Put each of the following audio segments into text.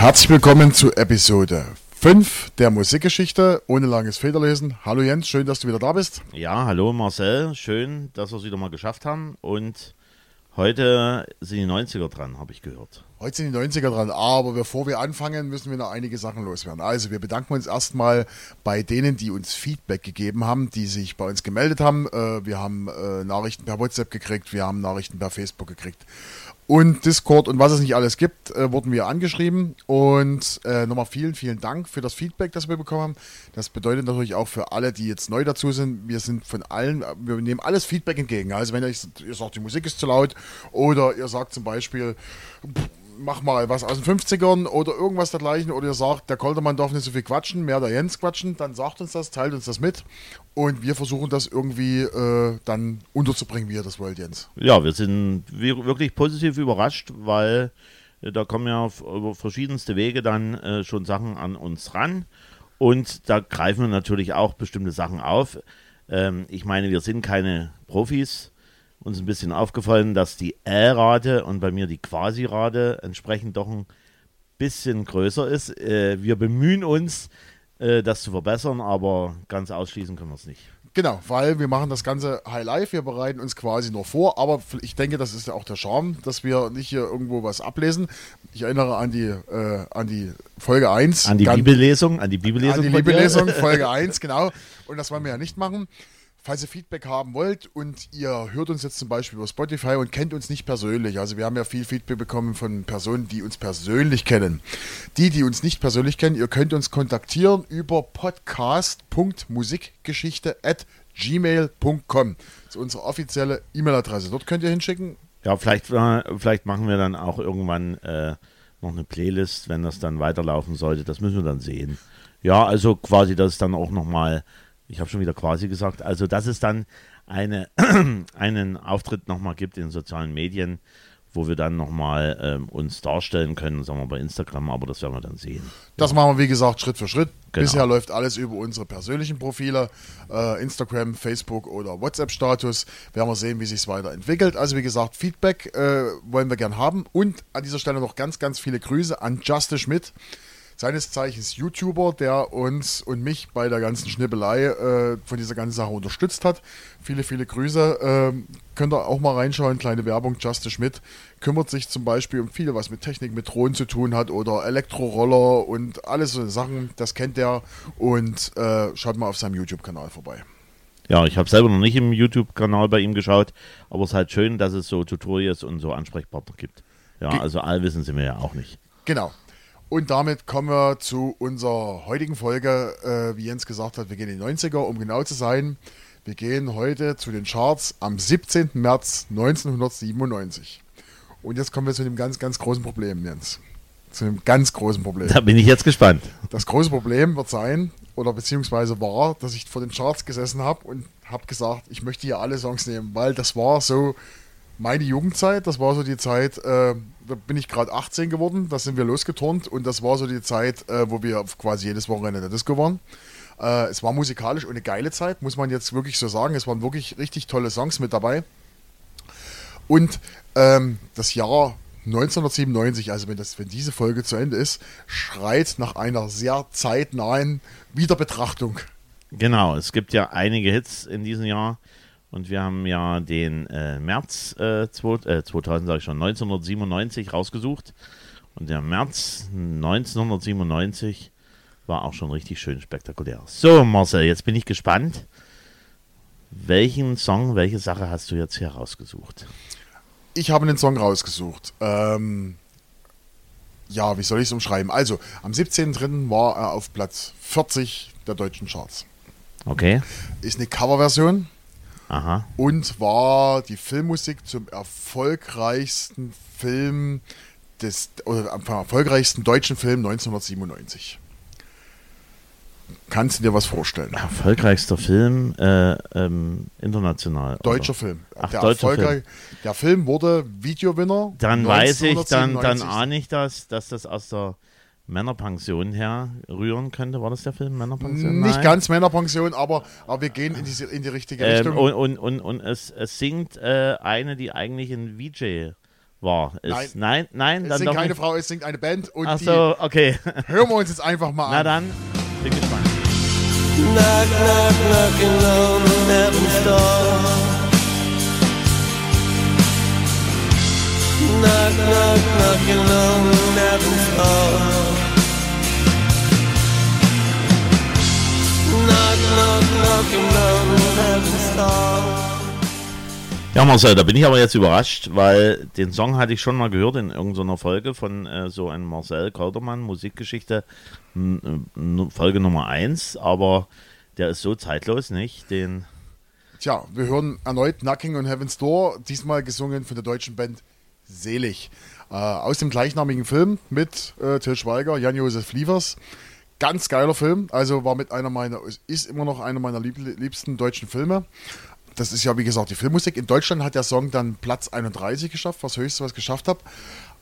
Herzlich willkommen zu Episode 5 der Musikgeschichte ohne langes Federlesen. Hallo Jens, schön, dass du wieder da bist. Ja, hallo Marcel, schön, dass wir es wieder mal geschafft haben. Und heute sind die 90er dran, habe ich gehört. Heute sind die 90er dran, aber bevor wir anfangen, müssen wir noch einige Sachen loswerden. Also, wir bedanken uns erstmal bei denen, die uns Feedback gegeben haben, die sich bei uns gemeldet haben. Äh, wir haben äh, Nachrichten per WhatsApp gekriegt, wir haben Nachrichten per Facebook gekriegt und Discord und was es nicht alles gibt, äh, wurden wir angeschrieben. Und äh, nochmal vielen, vielen Dank für das Feedback, das wir bekommen haben. Das bedeutet natürlich auch für alle, die jetzt neu dazu sind, wir sind von allen, wir nehmen alles Feedback entgegen. Also wenn ihr, ihr sagt, die Musik ist zu laut oder ihr sagt zum Beispiel, pff, mach mal was aus den 50ern oder irgendwas dergleichen. Oder ihr sagt, der Koldermann darf nicht so viel quatschen, mehr der Jens quatschen, dann sagt uns das, teilt uns das mit. Und wir versuchen das irgendwie äh, dann unterzubringen, wie ihr das wollt, Jens. Ja, wir sind wirklich positiv überrascht, weil äh, da kommen ja über verschiedenste Wege dann äh, schon Sachen an uns ran. Und da greifen wir natürlich auch bestimmte Sachen auf. Ähm, ich meine, wir sind keine Profis, uns ein bisschen aufgefallen, dass die Ä-Rate und bei mir die Quasi-Rate entsprechend doch ein bisschen größer ist. Äh, wir bemühen uns, äh, das zu verbessern, aber ganz ausschließen können wir es nicht. Genau, weil wir machen das Ganze High Life, wir bereiten uns quasi nur vor, aber ich denke, das ist ja auch der Charme, dass wir nicht hier irgendwo was ablesen. Ich erinnere an die, äh, an die Folge 1. An die Bibellesung, an die Bibellesung. An die Bibellesung, Folge 1, genau. Und das wollen wir ja nicht machen. Falls ihr Feedback haben wollt und ihr hört uns jetzt zum Beispiel über Spotify und kennt uns nicht persönlich, also wir haben ja viel Feedback bekommen von Personen, die uns persönlich kennen. Die, die uns nicht persönlich kennen, ihr könnt uns kontaktieren über podcast.musikgeschichte.gmail.com. Das ist unsere offizielle E-Mail-Adresse. Dort könnt ihr hinschicken. Ja, vielleicht, äh, vielleicht machen wir dann auch irgendwann äh, noch eine Playlist, wenn das dann weiterlaufen sollte. Das müssen wir dann sehen. Ja, also quasi, dass es dann auch nochmal ich habe schon wieder quasi gesagt, also dass es dann eine, einen Auftritt nochmal gibt in sozialen Medien, wo wir dann nochmal ähm, uns darstellen können, sagen wir bei Instagram, aber das werden wir dann sehen. Das ja. machen wir, wie gesagt, Schritt für Schritt. Genau. Bisher läuft alles über unsere persönlichen Profile, äh, Instagram, Facebook oder WhatsApp-Status. Werden wir sehen, wie sich es weiterentwickelt. Also wie gesagt, Feedback äh, wollen wir gern haben. Und an dieser Stelle noch ganz, ganz viele Grüße an Justin Schmidt seines Zeichens YouTuber, der uns und mich bei der ganzen Schnippelei äh, von dieser ganzen Sache unterstützt hat. Viele, viele Grüße. Ähm, könnt ihr auch mal reinschauen, kleine Werbung. Justin Schmidt kümmert sich zum Beispiel um viel, was mit Technik, mit Drohnen zu tun hat oder Elektroroller und alles so Sachen. Das kennt er und äh, schaut mal auf seinem YouTube-Kanal vorbei. Ja, ich habe selber noch nicht im YouTube-Kanal bei ihm geschaut, aber es ist halt schön, dass es so Tutorials und so Ansprechpartner gibt. Ja, also allwissen sind wir ja auch nicht. Genau. Und damit kommen wir zu unserer heutigen Folge. Äh, wie Jens gesagt hat, wir gehen in die 90er, um genau zu sein. Wir gehen heute zu den Charts am 17. März 1997. Und jetzt kommen wir zu einem ganz, ganz großen Problem, Jens. Zu einem ganz großen Problem. Da bin ich jetzt gespannt. Das große Problem wird sein, oder beziehungsweise war, dass ich vor den Charts gesessen habe und habe gesagt, ich möchte hier alle Songs nehmen, weil das war so meine Jugendzeit, das war so die Zeit, äh, da bin ich gerade 18 geworden, da sind wir losgeturnt und das war so die Zeit, äh, wo wir quasi jedes Wochenende in der Disco waren. Äh, es war musikalisch eine geile Zeit, muss man jetzt wirklich so sagen. Es waren wirklich richtig tolle Songs mit dabei. Und ähm, das Jahr 1997, also wenn, das, wenn diese Folge zu Ende ist, schreit nach einer sehr zeitnahen Wiederbetrachtung. Genau, es gibt ja einige Hits in diesem Jahr. Und wir haben ja den äh, März äh, 2000, sage ich schon, 1997 rausgesucht. Und der März 1997 war auch schon richtig schön spektakulär. So, Marcel, jetzt bin ich gespannt. Welchen Song, welche Sache hast du jetzt hier rausgesucht? Ich habe einen Song rausgesucht. Ähm, ja, wie soll ich es umschreiben? Also, am 17.03. war er auf Platz 40 der deutschen Charts. Okay. Ist eine Coverversion Aha. und war die Filmmusik zum erfolgreichsten Film des oder am erfolgreichsten deutschen Film 1997. Kannst du dir was vorstellen? Erfolgreichster Film äh, ähm, international. Deutscher oder? Film. Ach, der, deutscher Film. der Film wurde Videowinner. Dann weiß ich, dann, dann ahne ich das, dass das aus der Männerpension herrühren könnte. War das der Film Männerpension? Nicht Nein. ganz Männerpension, aber, aber wir gehen in, diese, in die richtige ähm, Richtung. Und, und, und, und es, es singt äh, eine, die eigentlich ein VJ war. Ist, Nein. nein, nein, Es dann singt doch keine nicht. Frau, es singt eine Band und Ach die so, okay. hören wir uns jetzt einfach mal Na an. dann, bin gespannt. Knock, knock, knocking on heaven's door. Knock, knock, knocking on heaven's door. Ja, Marcel, da bin ich aber jetzt überrascht, weil den Song hatte ich schon mal gehört in irgendeiner Folge von äh, so einem Marcel Kaudermann, Musikgeschichte, Folge Nummer 1, aber der ist so zeitlos, nicht? Den, Tja, wir hören erneut Knocking on Heaven's Door, diesmal gesungen von der deutschen Band Selig. Äh, aus dem gleichnamigen Film mit äh, Till Schweiger, Jan-Josef Liefers. Ganz geiler Film, also war mit einer meiner, ist immer noch einer meiner lieb, liebsten deutschen Filme. Das ist ja, wie gesagt, die Filmmusik. In Deutschland hat der Song dann Platz 31 geschafft, was höchste, was ich geschafft habe.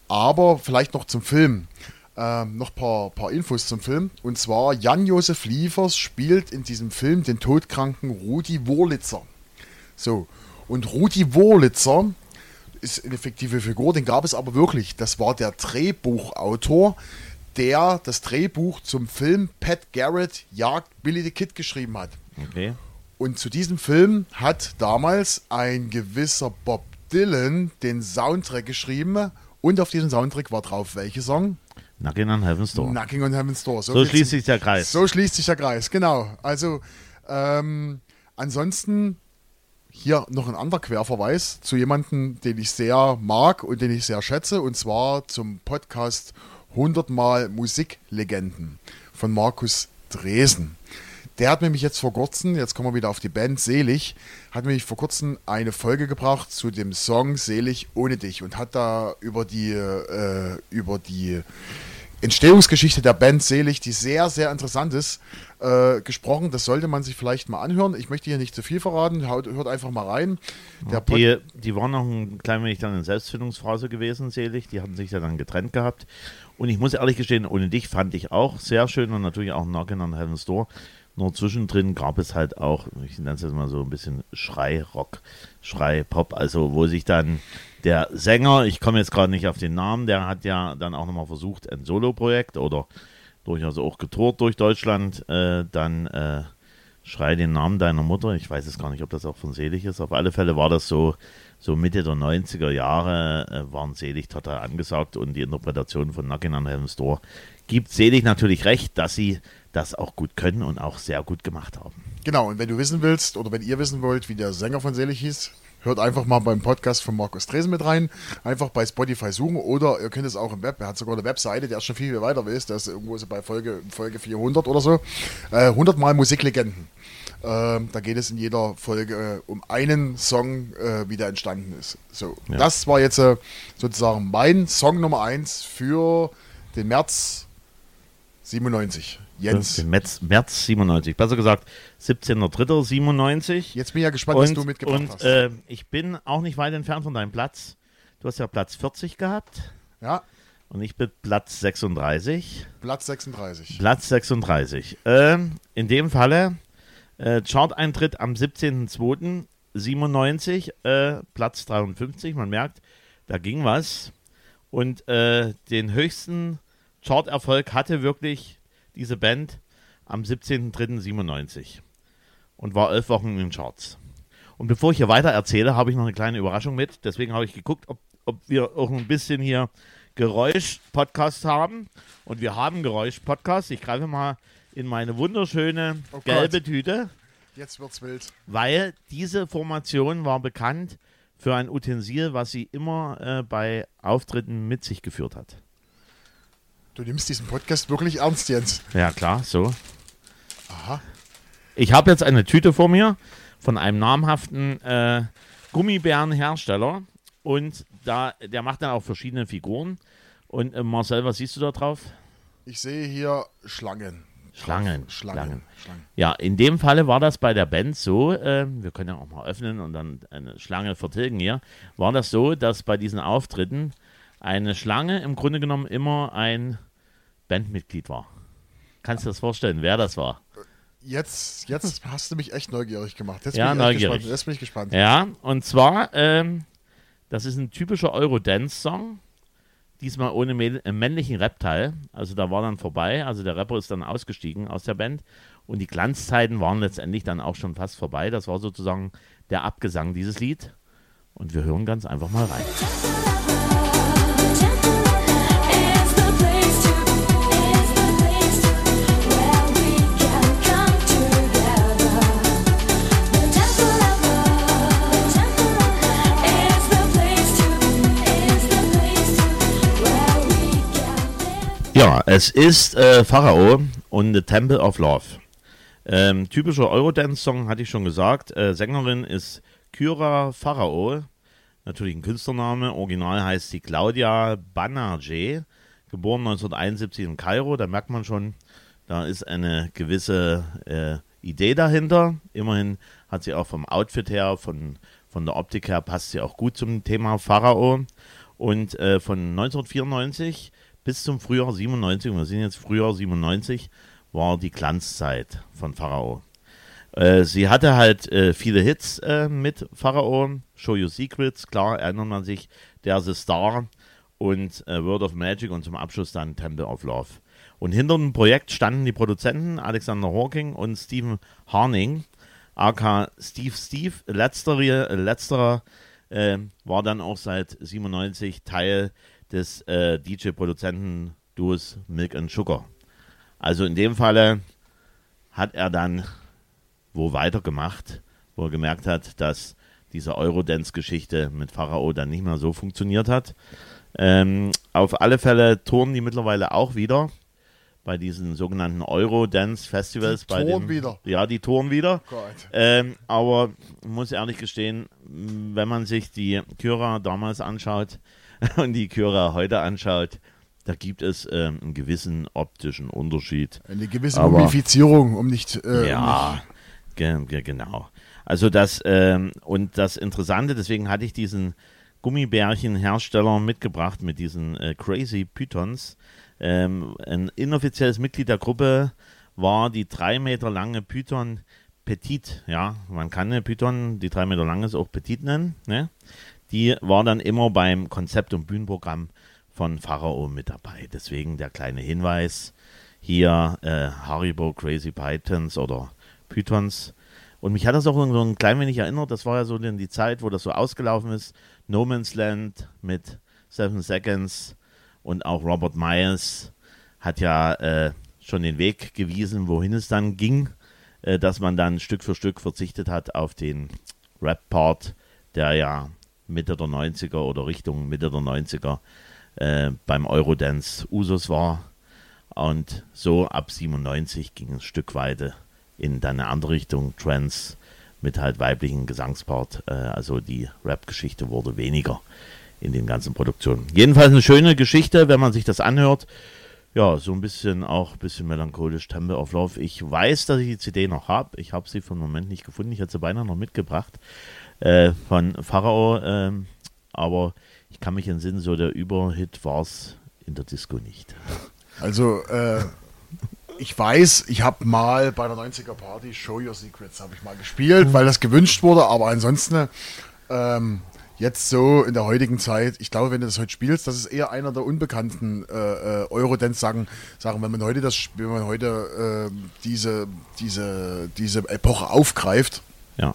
Aber vielleicht noch zum Film. Ähm, noch ein paar, paar Infos zum Film. Und zwar, Jan-Josef Liefers spielt in diesem Film den todkranken Rudi Wurlitzer. So. Und Rudi Wurlitzer ist eine fiktive Figur, den gab es aber wirklich. Das war der Drehbuchautor, der das Drehbuch zum Film Pat Garrett Jagd Billy the Kid geschrieben hat. okay. Und zu diesem Film hat damals ein gewisser Bob Dylan den Soundtrack geschrieben. Und auf diesem Soundtrack war drauf welcher Song? Knocking on Heaven's Door. Knocking on Heaven's Door. so viel schließt sich der Kreis. So schließt sich der Kreis, genau. Also, ähm, ansonsten hier noch ein anderer Querverweis zu jemandem, den ich sehr mag und den ich sehr schätze, und zwar zum Podcast 100 Mal Musiklegenden von Markus Dresen. Der hat nämlich jetzt vor kurzem, jetzt kommen wir wieder auf die Band Selig, hat nämlich vor kurzem eine Folge gebracht zu dem Song Selig ohne dich und hat da über die, äh, über die Entstehungsgeschichte der Band Selig, die sehr, sehr interessant ist, äh, gesprochen. Das sollte man sich vielleicht mal anhören. Ich möchte hier nicht zu viel verraten, Haut, hört einfach mal rein. Die, die waren noch ein klein wenig dann in Selbstfindungsphase gewesen, selig. Die hatten sich ja dann getrennt gehabt. Und ich muss ehrlich gestehen, ohne dich fand ich auch sehr schön und natürlich auch Knockin' on Heaven's Door. Nur zwischendrin gab es halt auch, ich nenne es jetzt mal so ein bisschen Schrei-Rock, Schrei-Pop, also wo sich dann der Sänger, ich komme jetzt gerade nicht auf den Namen, der hat ja dann auch nochmal versucht, ein Solo-Projekt oder durchaus auch getourt durch Deutschland, äh, dann äh, Schrei den Namen deiner Mutter. Ich weiß es gar nicht, ob das auch von Selig ist. Auf alle Fälle war das so, so Mitte der 90er Jahre, äh, waren Selig total angesagt und die Interpretation von Knockin' on Heaven's Door gibt Selig natürlich recht, dass sie das auch gut können und auch sehr gut gemacht haben. Genau, und wenn du wissen willst oder wenn ihr wissen wollt, wie der Sänger von Selig hieß, hört einfach mal beim Podcast von Markus Dresen mit rein. Einfach bei Spotify suchen oder ihr könnt es auch im Web. Er hat sogar eine Webseite, der schon viel, viel weiter ist. Der ist irgendwo bei Folge, Folge 400 oder so. Äh, 100 Mal Musiklegenden. Ähm, da geht es in jeder Folge äh, um einen Song, äh, wie der entstanden ist. So, Ja. das war jetzt äh, sozusagen mein Song Nummer 1 für den März 97. Jens. März, März 97, besser gesagt 17.03.97. Jetzt bin ich ja gespannt, was Und, du mitgebracht und hast. äh, ich bin auch nicht weit entfernt von deinem Platz. Du hast ja Platz 40 gehabt ja, und ich bin Platz 36. Platz 36. Platz 36. Ähm, in dem Falle äh, Chart-Eintritt am 17.02.97, äh, Platz 53. Man merkt, da ging was. Und äh, den höchsten Chart-Erfolg hatte wirklich diese Band am 17.03.97 und war elf Wochen in den Charts. Und bevor ich hier weiter erzähle, habe ich noch eine kleine Überraschung mit. Deswegen habe ich geguckt, ob, ob wir auch ein bisschen hier Geräusch-Podcast haben. Und wir haben Geräusch-Podcast. Ich greife mal in meine wunderschöne Oh Gott. gelbe Tüte, Jetzt wird's wild. weil diese Formation war bekannt für ein Utensil, was sie immer äh, bei Auftritten mit sich geführt hat. Du nimmst diesen Podcast wirklich ernst, Jens. Ja, klar, so. Aha. Ich habe jetzt eine Tüte vor mir von einem namhaften äh, Gummibärenhersteller und da, der macht dann auch verschiedene Figuren. Und äh, Marcel, was siehst du da drauf? Ich sehe hier Schlangen. Schlangen. Schlangen. Schlangen. Ja, in dem Falle war das bei der Band so, äh, wir können ja auch mal öffnen und dann eine Schlange vertilgen hier, war das so, dass bei diesen Auftritten eine Schlange im Grunde genommen immer ein Bandmitglied war. Kannst du dir das vorstellen, wer das war? Jetzt, jetzt hast du mich echt neugierig gemacht. Jetzt Ja, bin ich neugierig. Gespannt. Jetzt bin ich gespannt. Ja, und zwar ähm, Das ist ein typischer Eurodance-Song. Diesmal ohne äh, männlichen Rap-Teil. Also da war dann vorbei. Also der Rapper ist dann ausgestiegen aus der Band. Und die Glanzzeiten waren letztendlich dann auch schon fast vorbei. Das war sozusagen der Abgesang dieses Lied. Und wir hören ganz einfach mal rein. Ja, es ist äh, Pharao und The Temple of Love. Ähm, typischer Eurodance-Song, hatte ich schon gesagt. Äh, Sängerin ist Kyra Pharao. Natürlich ein Künstlername. Original heißt sie Claudia Banerjee. Geboren 1971 in Kairo. Da merkt man schon, da ist eine gewisse äh, Idee dahinter. Immerhin hat sie auch vom Outfit her, von, von der Optik her, passt sie auch gut zum Thema Pharao. Und äh, von 1994 bis zum Frühjahr 97, und wir sind jetzt Frühjahr 97, war die Glanzzeit von Pharao. Äh, sie hatte halt äh, viele Hits äh, mit Pharao, Show Your Secrets, klar erinnert man sich, There's a Star und äh, Word of Magic und zum Abschluss dann Temple of Love. Und hinter dem Projekt standen die Produzenten Alexander Hawking und Stephen Harning, aka Steve Steve. Letztere, letzterer äh, war dann auch seit 97 Teil des äh, DJ-Produzenten-Duos Milk and Sugar. Also in dem Falle hat er dann wo weitergemacht, wo er gemerkt hat, dass diese Eurodance-Geschichte mit Pharao dann nicht mehr so funktioniert hat. Ähm, auf alle Fälle touren die mittlerweile auch wieder bei diesen sogenannten Eurodance-Festivals. Die touren wieder? Ja, die touren wieder. Gott. Ähm, aber ich muss ehrlich gestehen, wenn man sich die Kyra damals anschaut und die Kyra heute anschaut, da gibt es ähm, einen gewissen optischen Unterschied. Eine gewisse Aber- Mumifizierung, um nicht. Äh, ja, ge ge genau. Also das ähm, und das Interessante, deswegen hatte ich diesen Gummibärchenhersteller mitgebracht mit diesen äh, Crazy Pythons. Ähm, ein inoffizielles Mitglied der Gruppe war die drei Meter lange Python Petit. Ja, man kann eine Python, die drei Meter lang ist, auch Petit nennen. Ne? Die war dann immer beim Konzept- und Bühnenprogramm von Pharao mit dabei. Deswegen der kleine Hinweis hier äh, Haribo Crazy Pythons oder Pythons. Und mich hat das auch so ein klein wenig erinnert. Das war ja so die Zeit, wo das so ausgelaufen ist. No Man's Land mit Seven Seconds und auch Robert Myers hat ja äh, schon den Weg gewiesen, wohin es dann ging, äh, dass man dann Stück für Stück verzichtet hat auf den Rap-Part, der ja Mitte der 90er oder Richtung Mitte der 90er äh, beim Eurodance Usus war. Und so ab 97 ging es ein Stück weiter in dann eine andere Richtung, Trance mit halt weiblichen Gesangspart. Äh, also die Rap-Geschichte wurde weniger in den ganzen Produktionen. Jedenfalls eine schöne Geschichte, wenn man sich das anhört. Ja, so ein bisschen auch ein bisschen melancholisch, Love. Ich weiß, dass ich die CD noch habe. Ich habe sie für den Moment nicht gefunden. Ich hätte sie beinahe noch mitgebracht äh, von Pharao. ähm, aber ich kann mich entsinnen, so der Überhit war es in der Disco nicht. Also, äh, ich weiß, ich habe mal bei der 90er Party Show Your Secrets habe ich mal gespielt, weil das gewünscht wurde, aber ansonsten ähm, jetzt so in der heutigen Zeit, ich glaube, wenn du das heute spielst, das ist eher einer der unbekannten äh, äh, Eurodance-Sachen. Sagen, wenn man heute das, wenn man heute äh, diese, diese, diese Epoche aufgreift, Ja.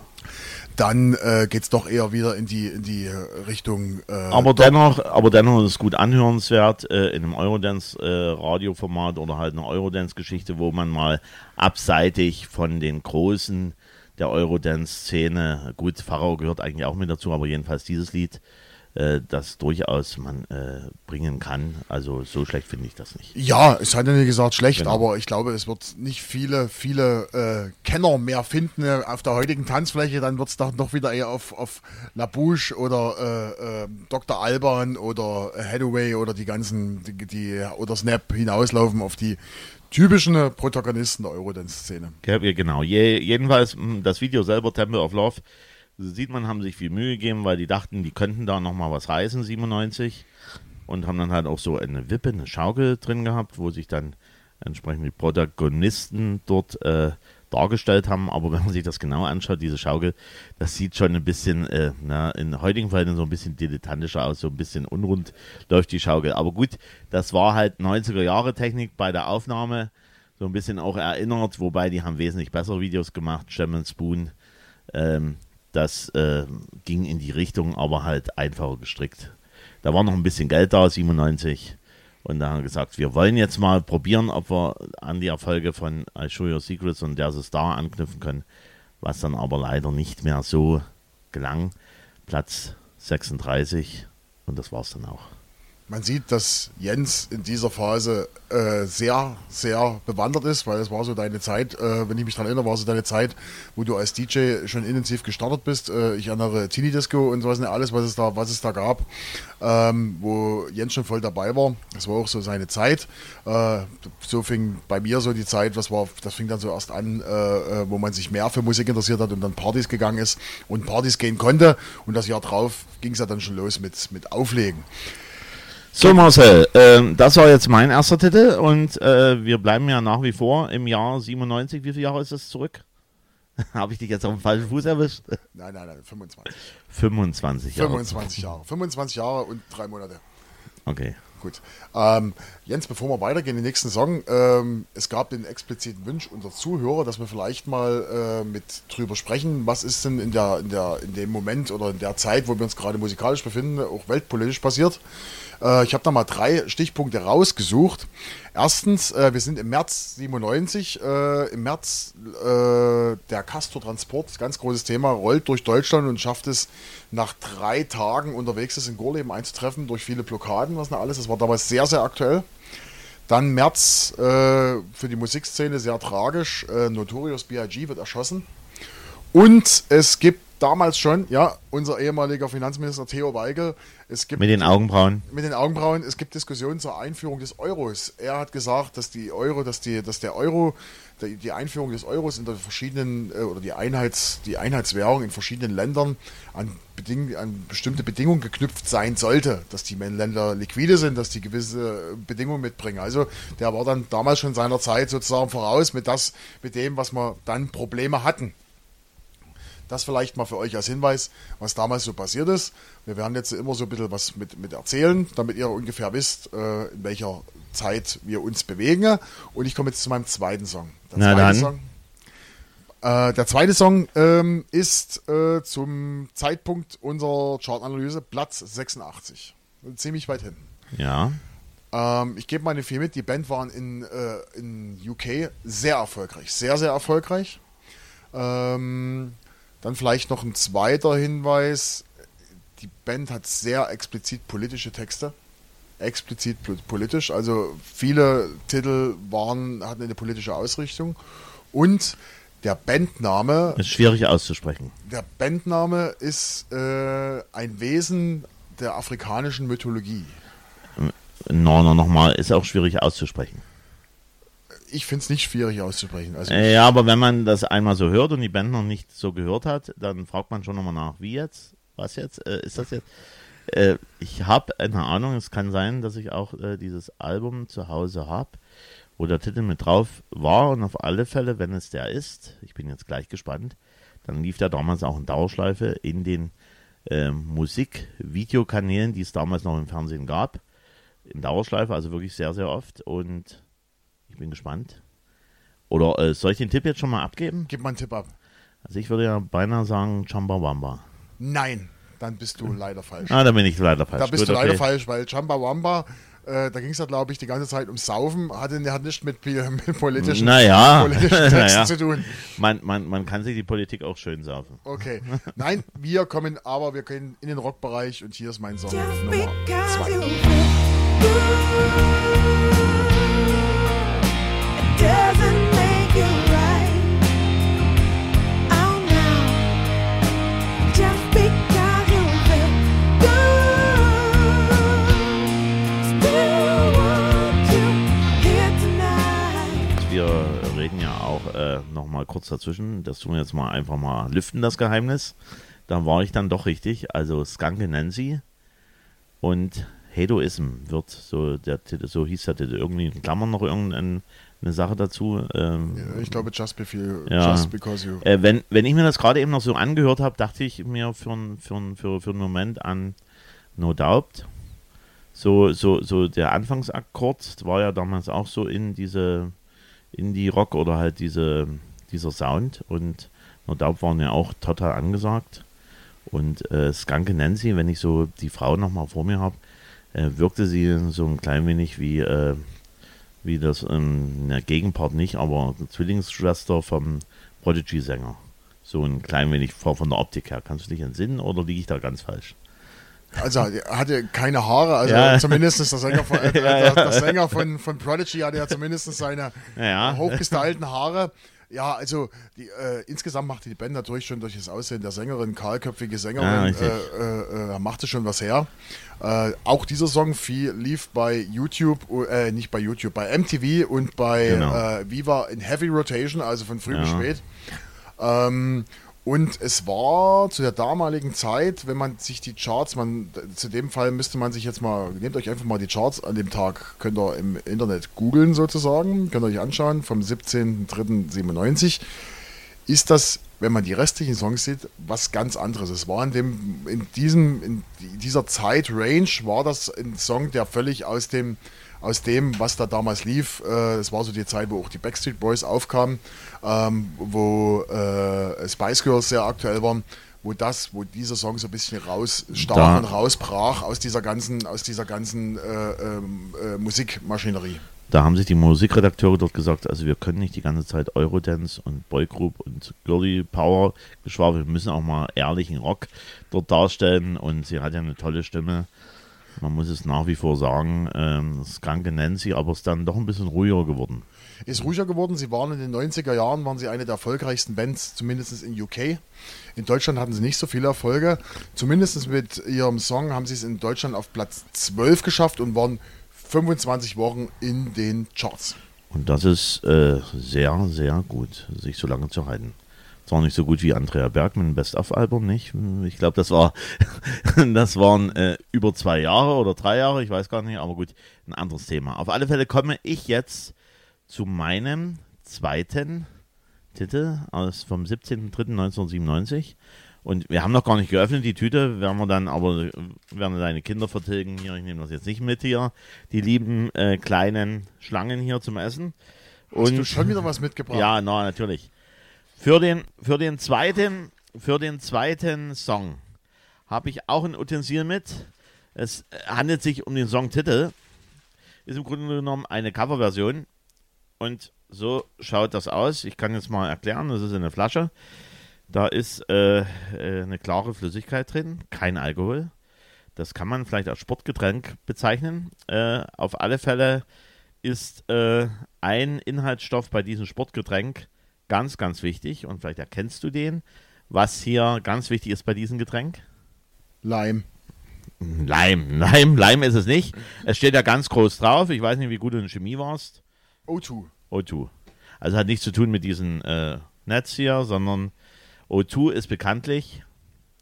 dann äh, geht es doch eher wieder in die, in die Richtung. Äh, Aber dennoch, aber dennoch ist es gut anhörenswert äh, in einem Eurodance-Radioformat oder halt eine Eurodance-Geschichte, wo man mal abseitig von den großen der Eurodance-Szene, gut, Pharao gehört eigentlich auch mit dazu, aber jedenfalls dieses Lied, äh, das durchaus man äh, bringen kann. Also so schlecht finde ich das nicht. Ja, es hat ja nicht gesagt schlecht, Genau. aber ich glaube, es wird nicht viele, viele äh, Kenner mehr finden äh, auf der heutigen Tanzfläche. Dann wird es doch noch wieder eher auf, auf Labouche oder äh, äh, Dr. Alban oder Hathaway oder die ganzen, die, die oder Snap hinauslaufen auf die typischen äh, Protagonisten der Eurodance-Szene. Ja, genau. Je, jedenfalls, mh, das Video selber, Temple of Love, sieht man, haben sich viel Mühe gegeben, weil die dachten, die könnten da nochmal was reißen, 97. Und haben dann halt auch so eine Wippe, eine Schaukel drin gehabt, wo sich dann entsprechend die Protagonisten dort äh, dargestellt haben, aber wenn man sich das genau anschaut, diese Schaukel, das sieht schon ein bisschen, äh, na, in heutigen Fällen so ein bisschen dilettantischer aus, so ein bisschen unrund läuft die Schaukel. Aber gut, das war halt 90er Jahre Technik bei der Aufnahme, so ein bisschen auch erinnert, wobei die haben wesentlich bessere Videos gemacht, Shem Spoon, ähm, das äh, ging in die Richtung, aber halt einfacher gestrickt. Da war noch ein bisschen Geld da, 97. Und da haben wir gesagt, wir wollen jetzt mal probieren, ob wir an die Erfolge von I Show Your Secrets und a Star anknüpfen können. Was dann aber leider nicht mehr so gelang. Platz 36 und das war's dann auch. Man sieht, dass Jens in dieser Phase äh, sehr, sehr bewandert ist, weil es war so deine Zeit, äh, wenn ich mich daran erinnere, war so deine Zeit, wo du als DJ schon intensiv gestartet bist. Äh, ich erinnere Teenie Disco und sowas, alles, was es da, was es da gab, ähm, wo Jens schon voll dabei war. Das war auch so seine Zeit. Äh, so fing bei mir so die Zeit, was war, das fing dann so erst an, äh, äh, wo man sich mehr für Musik interessiert hat und dann Partys gegangen ist und Partys gehen konnte. Und das Jahr drauf ging es ja dann schon los mit, mit Auflegen. So Marcel, ähm, das war jetzt mein erster Titel und äh, wir bleiben ja nach wie vor im Jahr 97. Wie viele Jahre ist es zurück? Habe ich dich jetzt auf den falschen Fuß erwischt? Nein, nein, nein, 25. 25 Jahre. 25 Jahre. 25 Jahre und drei Monate. Okay. Gut. Ähm, Jens, bevor wir weitergehen, den nächsten Song. Ähm, es gab den expliziten Wunsch unserer Zuhörer, dass wir vielleicht mal äh, mit drüber sprechen, was ist denn in, der, in, der, in dem Moment oder in der Zeit, wo wir uns gerade musikalisch befinden, auch weltpolitisch passiert. Äh, ich habe da mal drei Stichpunkte rausgesucht. Erstens, äh, wir sind im März 97. Äh, Im März äh, der Castor Transport, ganz großes Thema, rollt durch Deutschland und schafft es nach drei Tagen unterwegs ist in Gorleben einzutreffen durch viele Blockaden, was noch alles. Das war damals sehr, sehr aktuell. Dann März äh, für die Musikszene sehr tragisch. Äh, Notorious B.I.G. wird erschossen. Und es gibt damals schon, ja, unser ehemaliger Finanzminister Theo Weigel, es gibt Mit den Augenbrauen. mit den Augenbrauen, es gibt Diskussionen zur Einführung des Euros. Er hat gesagt, dass die Euro, dass die, dass der Euro, die, Einführung des Euros in der verschiedenen äh, oder die Einheits, die Einheitswährung in verschiedenen Ländern an, Beding an bestimmte Bedingungen geknüpft sein sollte, dass die Länder liquide sind, dass die gewisse Bedingungen mitbringen. Also der war dann damals schon seiner Zeit sozusagen voraus mit das, mit dem, was wir dann Probleme hatten. Das vielleicht mal für euch als Hinweis, was damals so passiert ist. Wir werden jetzt immer so ein bisschen was mit, mit erzählen, damit ihr ungefähr wisst, äh, in welcher Zeit wir uns bewegen. Und ich komme jetzt zu meinem zweiten Song. Der Na zweite dann. Song, äh, der zweite Song ähm, ist äh, zum Zeitpunkt unserer Chartanalyse Platz 86. Ziemlich weit hinten. Ja. Ähm, ich gebe meine viel mit. Die Band waren in, äh, in UK sehr erfolgreich. Sehr, sehr erfolgreich. Ähm, dann vielleicht noch ein zweiter Hinweis. Die Band hat sehr explizit politische Texte. Explizit pol- politisch. Also viele Titel waren, hatten eine politische Ausrichtung. Und der Bandname Ist schwierig auszusprechen. der Bandname ist äh, ein Wesen der afrikanischen Mythologie. No, no, nochmal, ist auch schwierig auszusprechen. Ich finde es nicht schwierig auszusprechen. Also Äh, ja, aber wenn man das einmal so hört und die Band noch nicht so gehört hat, dann fragt man schon nochmal nach, wie jetzt? Was jetzt? Äh, ist das jetzt? Äh, ich habe eine Ahnung, es kann sein, dass ich auch äh, dieses Album zu Hause habe, wo der Titel mit drauf war und auf alle Fälle, wenn es der ist, ich bin jetzt gleich gespannt, dann lief der damals auch in Dauerschleife in den äh, Musikvideokanälen, die es damals noch im Fernsehen gab, in Dauerschleife, also wirklich sehr, sehr oft und ich bin gespannt. Oder äh, soll ich den Tipp jetzt schon mal abgeben? Gib mal einen Tipp ab. Also ich würde ja beinahe sagen Chambawamba. Nein, dann bist du leider falsch. Ah, dann bin ich leider falsch. Da bist Gut, du leider okay. falsch, weil Chambawamba äh, da ging es ja, glaube ich, die ganze Zeit um Saufen, hatte, hat nichts mit, mit politischen, naja. politischen Texten naja. zu tun. Man, man, man kann sich die Politik auch schön saufen. Okay. Nein, wir kommen aber, wir gehen in den Rockbereich und hier ist mein Song Just Nummer 2. mal kurz dazwischen. Das tun wir jetzt mal einfach mal lüften, das Geheimnis. Da war ich dann doch richtig. Also Skunky Nancy und Hedoism wird so der Titel, so hieß der Titel. Irgendwie in Klammern noch irgendeine Sache dazu. Ähm, Ja, Ich glaube, just, before, Ja. just because you. äh, wenn, wenn ich mir das gerade eben noch so angehört habe, dachte ich mir für, für, für, für einen Moment an No Doubt. So, so, so der Anfangsakkord war ja damals auch so in diese Indie-Rock oder halt diese, dieser Sound und No Doubt waren ja auch total angesagt. Und äh, Skanke Nancy, wenn ich so die Frau nochmal vor mir habe, äh, wirkte sie so ein klein wenig wie, äh, wie das, ähm, der Gegenpart nicht, aber Zwillingsschwester vom Prodigy-Sänger. So ein klein wenig von von der Optik her. Kannst du dich entsinnen oder liege ich da ganz falsch? Also er hatte keine Haare, also Ja. zumindest der Sänger von, äh, der, ja. der Sänger von, von Prodigy hatte ja zumindest seine Ja. hochgestylten Haare. Ja, also die, äh, insgesamt machte die Band natürlich schon durch das Aussehen der Sängerin, kahlköpfige Sängerin, richtig. äh, äh, äh, machte schon was her. Äh, auch dieser Song viel, lief bei YouTube, äh, nicht bei YouTube, bei MTV und bei Genau. Viva in Heavy Rotation, also von früh bis Ja. spät. Ähm, und es war zu der damaligen Zeit, wenn man sich die Charts, man zu dem Fall müsste man sich jetzt mal, nehmt euch einfach mal die Charts an dem Tag, könnt ihr im Internet googeln sozusagen, könnt ihr euch anschauen, vom 17.03.97 ist das, wenn man die restlichen Songs sieht, was ganz anderes. Es war in dem, in diesem, in dieser Zeit-Range war das ein Song, der völlig aus dem, aus dem, was da damals lief, äh, es war so die Zeit, wo auch die Backstreet Boys aufkamen, ähm, wo äh, Spice Girls sehr aktuell waren, wo das, wo dieser Song so ein bisschen rausstach Da- und rausbrach aus dieser ganzen, aus dieser ganzen äh, ähm, äh, Musikmaschinerie. Da haben sich die Musikredakteure dort gesagt, also wir können nicht die ganze Zeit Eurodance und Boygroup und Girly Power geschwafelt, wir müssen auch mal ehrlichen Rock dort darstellen und sie hat ja eine tolle Stimme. Man muss es nach wie vor sagen, ähm, Skanke Nancy, aber es ist dann doch ein bisschen ruhiger geworden. ist ruhiger geworden. Sie waren in den 90er Jahren, waren sie eine der erfolgreichsten Bands, zumindest in UK. In Deutschland hatten sie nicht so viele Erfolge. Zumindest mit ihrem Song haben sie es in Deutschland auf Platz 12 geschafft und waren 25 Wochen in den Charts. Und das ist äh, sehr, sehr gut, sich so lange zu halten. Zwar nicht so gut wie Andrea Berg mit dem Best-of-Album, nicht? Ich glaube, das war, das waren äh, über zwei Jahre oder drei Jahre, ich weiß gar nicht, aber gut, ein anderes Thema. Auf alle Fälle komme ich jetzt zu meinem zweiten Titel aus vom 17.03.1997. Und wir haben noch gar nicht geöffnet, die Tüte werden wir dann, aber werden deine Kinder vertilgen hier. Ich nehme das jetzt nicht mit hier, die lieben äh, kleinen Schlangen hier zum Essen. Hast Und du schon wieder was mitgebracht? ja, na, natürlich. Für den, für den zweiten, für den zweiten Song habe ich auch ein Utensil mit. Es handelt sich um den Songtitel. Ist im Grunde genommen eine Coverversion. Und so schaut das aus. Ich kann jetzt mal erklären. Das ist eine Flasche. Da ist äh, äh, eine klare Flüssigkeit drin, kein Alkohol. Das kann man vielleicht als Sportgetränk bezeichnen. Äh, auf alle Fälle ist äh, ein Inhaltsstoff bei diesem Sportgetränk ganz, ganz wichtig. Und vielleicht erkennst du den. Was hier ganz wichtig ist bei diesem Getränk? Leim. Leim. Leim, Leim ist es nicht. Es steht ja ganz groß drauf. Ich weiß nicht, wie gut du in Chemie warst. O2. O2. Also hat nichts zu tun mit diesem äh, Netz hier, sondern O2 ist bekanntlich.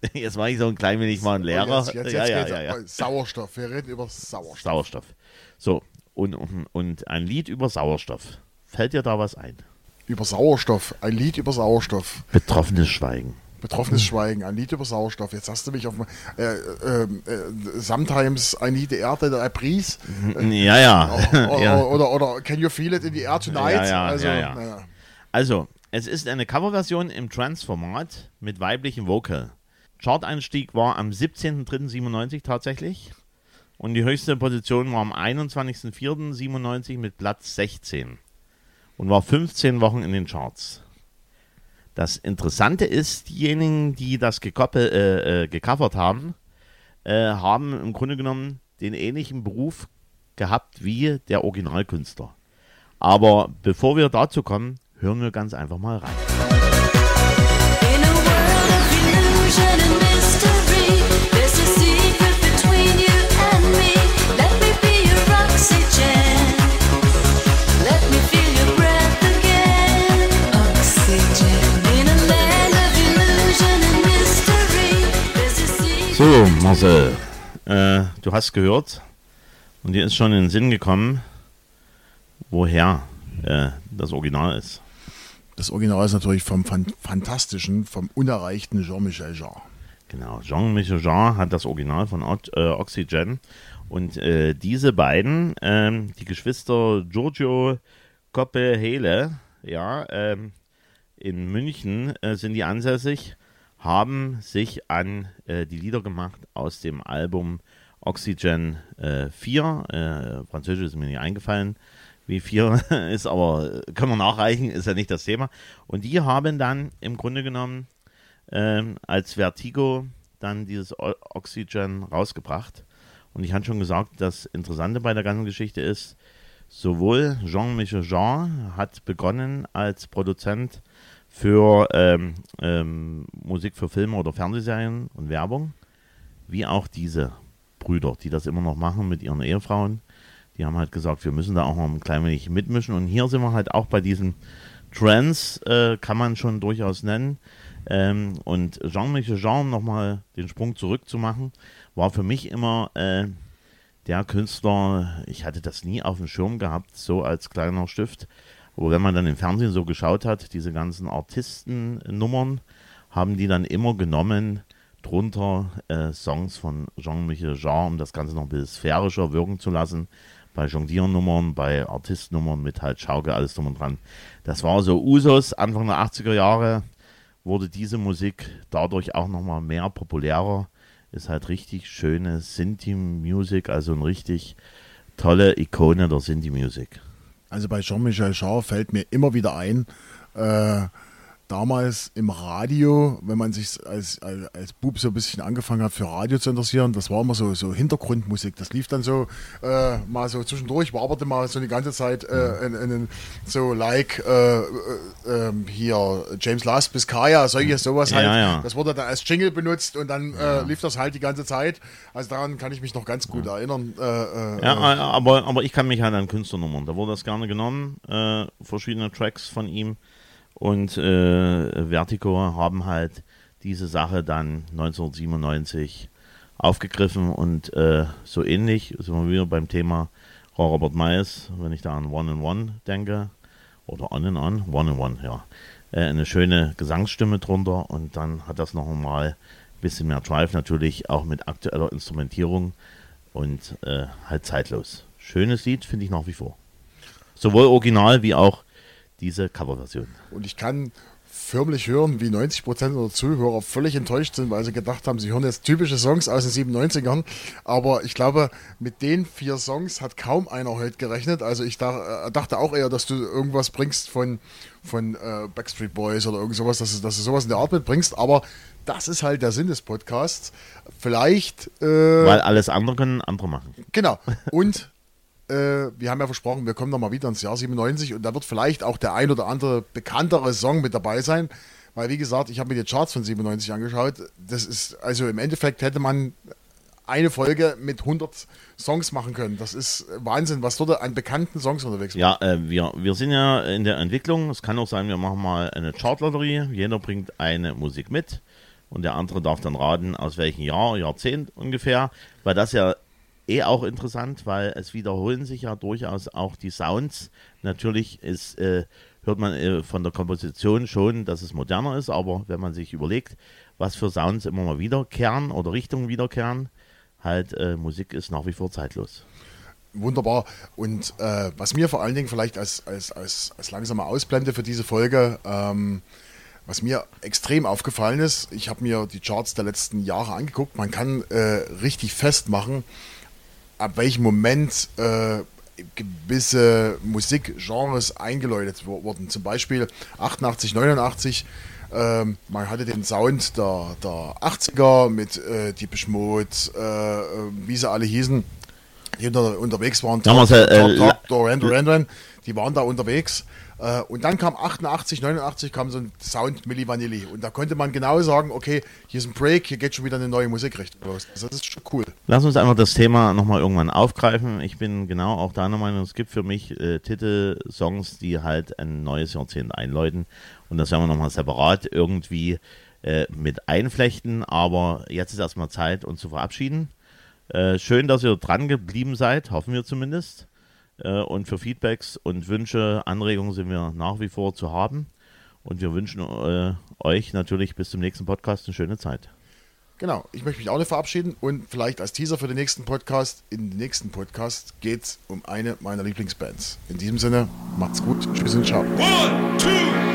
Jetzt mache ich so ein klein wenig mal einen Lehrer. Jetzt, jetzt, jetzt ja, ja, ja. um Sauerstoff. Wir reden über Sauerstoff. Sauerstoff. So, und, und, und ein Lied über Sauerstoff. Fällt dir da was ein? Über Sauerstoff. Ein Lied über Sauerstoff. Betroffenes Schweigen. Betroffenes Schweigen. Ein Lied über Sauerstoff. Jetzt hast du mich auf. Äh, äh, äh, sometimes I need the air that I breathe. Ja, ja. Oder, ja. oder, oder Can you feel it in the air tonight? Ja, ja, also, ja, ja. naja. Also, es ist eine Coverversion im Trance-Format mit weiblichem Vocal. Chart-Einstieg war am 17.03.97 tatsächlich. Und die höchste Position war am 21.04.97 mit Platz 16. Und war 15 Wochen in den Charts. Das Interessante ist, diejenigen, die das gekoppel, äh, äh, gecovert haben, äh, haben im Grunde genommen den ähnlichen Beruf gehabt wie der Originalkünstler. Aber bevor wir dazu kommen, hören wir ganz einfach mal rein. So, Marcel, äh, du hast gehört, Und dir ist schon in den Sinn gekommen, woher äh, das Original ist. Das Original ist natürlich vom fan fantastischen, vom unerreichten Jean-Michel Jarre. Genau, Jean-Michel Jarre hat das Original von O- äh, Oxygen. Und äh, diese beiden, ähm, die Geschwister Giorgio Coppe Hele, ja, ähm, in München äh, sind die ansässig, haben sich an äh, die Lieder gemacht aus dem Album Oxygen äh, 4. Äh, Französisch ist mir nicht eingefallen, wie 4 ist, aber äh, können wir nachreichen, ist ja nicht das Thema. Und die haben dann im Grunde genommen ähm, als Vertigo dann dieses O- Oxygen rausgebracht. Und ich hatte schon gesagt, das Interessante bei der ganzen Geschichte ist, sowohl Jean-Michel Jean hat begonnen als Produzent für ähm, ähm, Musik für Filme oder Fernsehserien und Werbung, wie auch diese Brüder, die das immer noch machen mit ihren Ehefrauen. Die haben halt gesagt, wir müssen da auch noch ein klein wenig mitmischen. Und hier sind wir halt auch bei diesen Trends, äh, kann man schon durchaus nennen. Ähm, und Jean-Michel Jean nochmal den Sprung zurückzumachen, war für mich immer äh, der Künstler, ich hatte das nie auf dem Schirm gehabt, so als kleiner Stift. Aber wenn man dann im Fernsehen so geschaut hat, diese ganzen Artistennummern, haben die dann immer genommen, drunter äh, Songs von Jean-Michel Jarre, um das Ganze noch ein bisschen sphärischer wirken zu lassen. Bei Jongliernummern, bei Artistnummern mit halt Schaukel, alles drum und dran. Das war so Usos, Anfang der 80er Jahre wurde diese Musik dadurch auch nochmal mehr populärer. Ist halt richtig schöne Sinti-Music, also eine richtig tolle Ikone der Sinti-Music. Also bei Jean-Michel Jarre fällt mir immer wieder ein, äh, damals im Radio, wenn man sich als, als, als Bub so ein bisschen angefangen hat für Radio zu interessieren, das war immer so, so Hintergrundmusik. Das lief dann so äh, mal so zwischendurch, waberte mal so die ganze Zeit äh, in, in, so like äh, äh, ähm, hier James Last Biscaya, solche sowas Ja, halt. ja. Das wurde dann als Jingle benutzt und dann äh, lief das halt die ganze Zeit. Also daran kann ich mich noch ganz gut erinnern. Äh, Ja, aber, aber ich kann mich halt an Künstlernummern. Da wurde das gerne genommen, verschiedene Tracks von ihm. Und äh, Vertigo haben halt diese Sache dann 1997 aufgegriffen und äh, so ähnlich sind wir wieder beim Thema Robert Myers, wenn ich da an One and One denke, oder On and On, One and One, ja. Äh, eine schöne Gesangsstimme drunter und dann hat das noch mal ein bisschen mehr Drive, natürlich auch mit aktueller Instrumentierung und äh, halt zeitlos. Schönes Lied finde ich nach wie vor. Sowohl original wie auch diese Coverversion. Und ich kann förmlich hören, wie 90% unserer Zuhörer völlig enttäuscht sind, weil sie gedacht haben, sie hören jetzt typische Songs aus den 97ern. Aber ich glaube, mit den vier Songs hat kaum einer heute gerechnet. Also ich äh, dachte auch eher, dass du irgendwas bringst von, von äh, Backstreet Boys oder irgend sowas, dass du, dass du sowas in der Art mitbringst. Aber das ist halt der Sinn des Podcasts. Vielleicht. Äh, Weil alles andere können andere machen. Genau. Und äh, wir haben ja versprochen, wir kommen nochmal wieder ins Jahr 97 und da wird vielleicht auch der ein oder andere bekanntere Song mit dabei sein. Weil, wie gesagt, ich habe mir die Charts von 97 angeschaut. Das ist, also im Endeffekt hätte man eine Folge mit 100 Songs machen können. Das ist Wahnsinn, was dort an bekannten Songs unterwegs war. Ja, äh, wir, wir sind ja in der Entwicklung. Es kann auch sein, wir machen mal eine Chartlotterie. Jeder bringt eine Musik mit und der andere darf dann raten, aus welchem Jahr, Jahrzehnt ungefähr. Weil das ja eh auch interessant, weil es wiederholen sich ja durchaus auch die Sounds. Natürlich ist, äh, hört man äh, von der Komposition schon, dass es moderner ist, aber wenn man sich überlegt, was für Sounds immer mal wiederkehren oder Richtungen wiederkehren, halt äh, Musik ist nach wie vor zeitlos. Wunderbar. Und äh, was mir vor allen Dingen vielleicht als, als, als, als langsame Ausblende für diese Folge, ähm, was mir extrem aufgefallen ist, ich habe mir die Charts der letzten Jahre angeguckt, man kann äh, richtig festmachen, ab welchem Moment äh, gewisse Musikgenres eingeläutet wurden. Zum Beispiel 88, 89. Ähm, man hatte den Sound der, der 80er mit äh, Deepish Mode, äh, äh, wie sie alle hießen, die unter, unterwegs waren. Marcel, äh, Top, Top, Duran, die waren da unterwegs. Äh, und dann kam 88, 89 kam so ein Sound Milli Vanilli. Und da konnte man genau sagen, okay, hier ist ein Break, hier geht schon wieder eine neue Musikrichtung los. Also das ist schon cool. Lass uns einfach das Thema nochmal irgendwann aufgreifen. Ich bin genau auch deiner Meinung, es gibt für mich äh, Titel-Songs, die halt ein neues Jahrzehnt einläuten. Und das werden wir nochmal separat irgendwie äh, mit einflechten. Aber jetzt ist erstmal Zeit, uns zu verabschieden. Äh, schön, dass ihr dran geblieben seid, hoffen wir zumindest. Äh, und für Feedbacks und Wünsche, Anregungen sind wir nach wie vor zu haben. Und wir wünschen äh, euch natürlich bis zum nächsten Podcast eine schöne Zeit. Genau, ich möchte mich auch noch verabschieden und vielleicht als Teaser für den nächsten Podcast. In den nächsten Podcast geht es um eine meiner Lieblingsbands. In diesem Sinne, macht's gut, tschüss und ciao. One, two,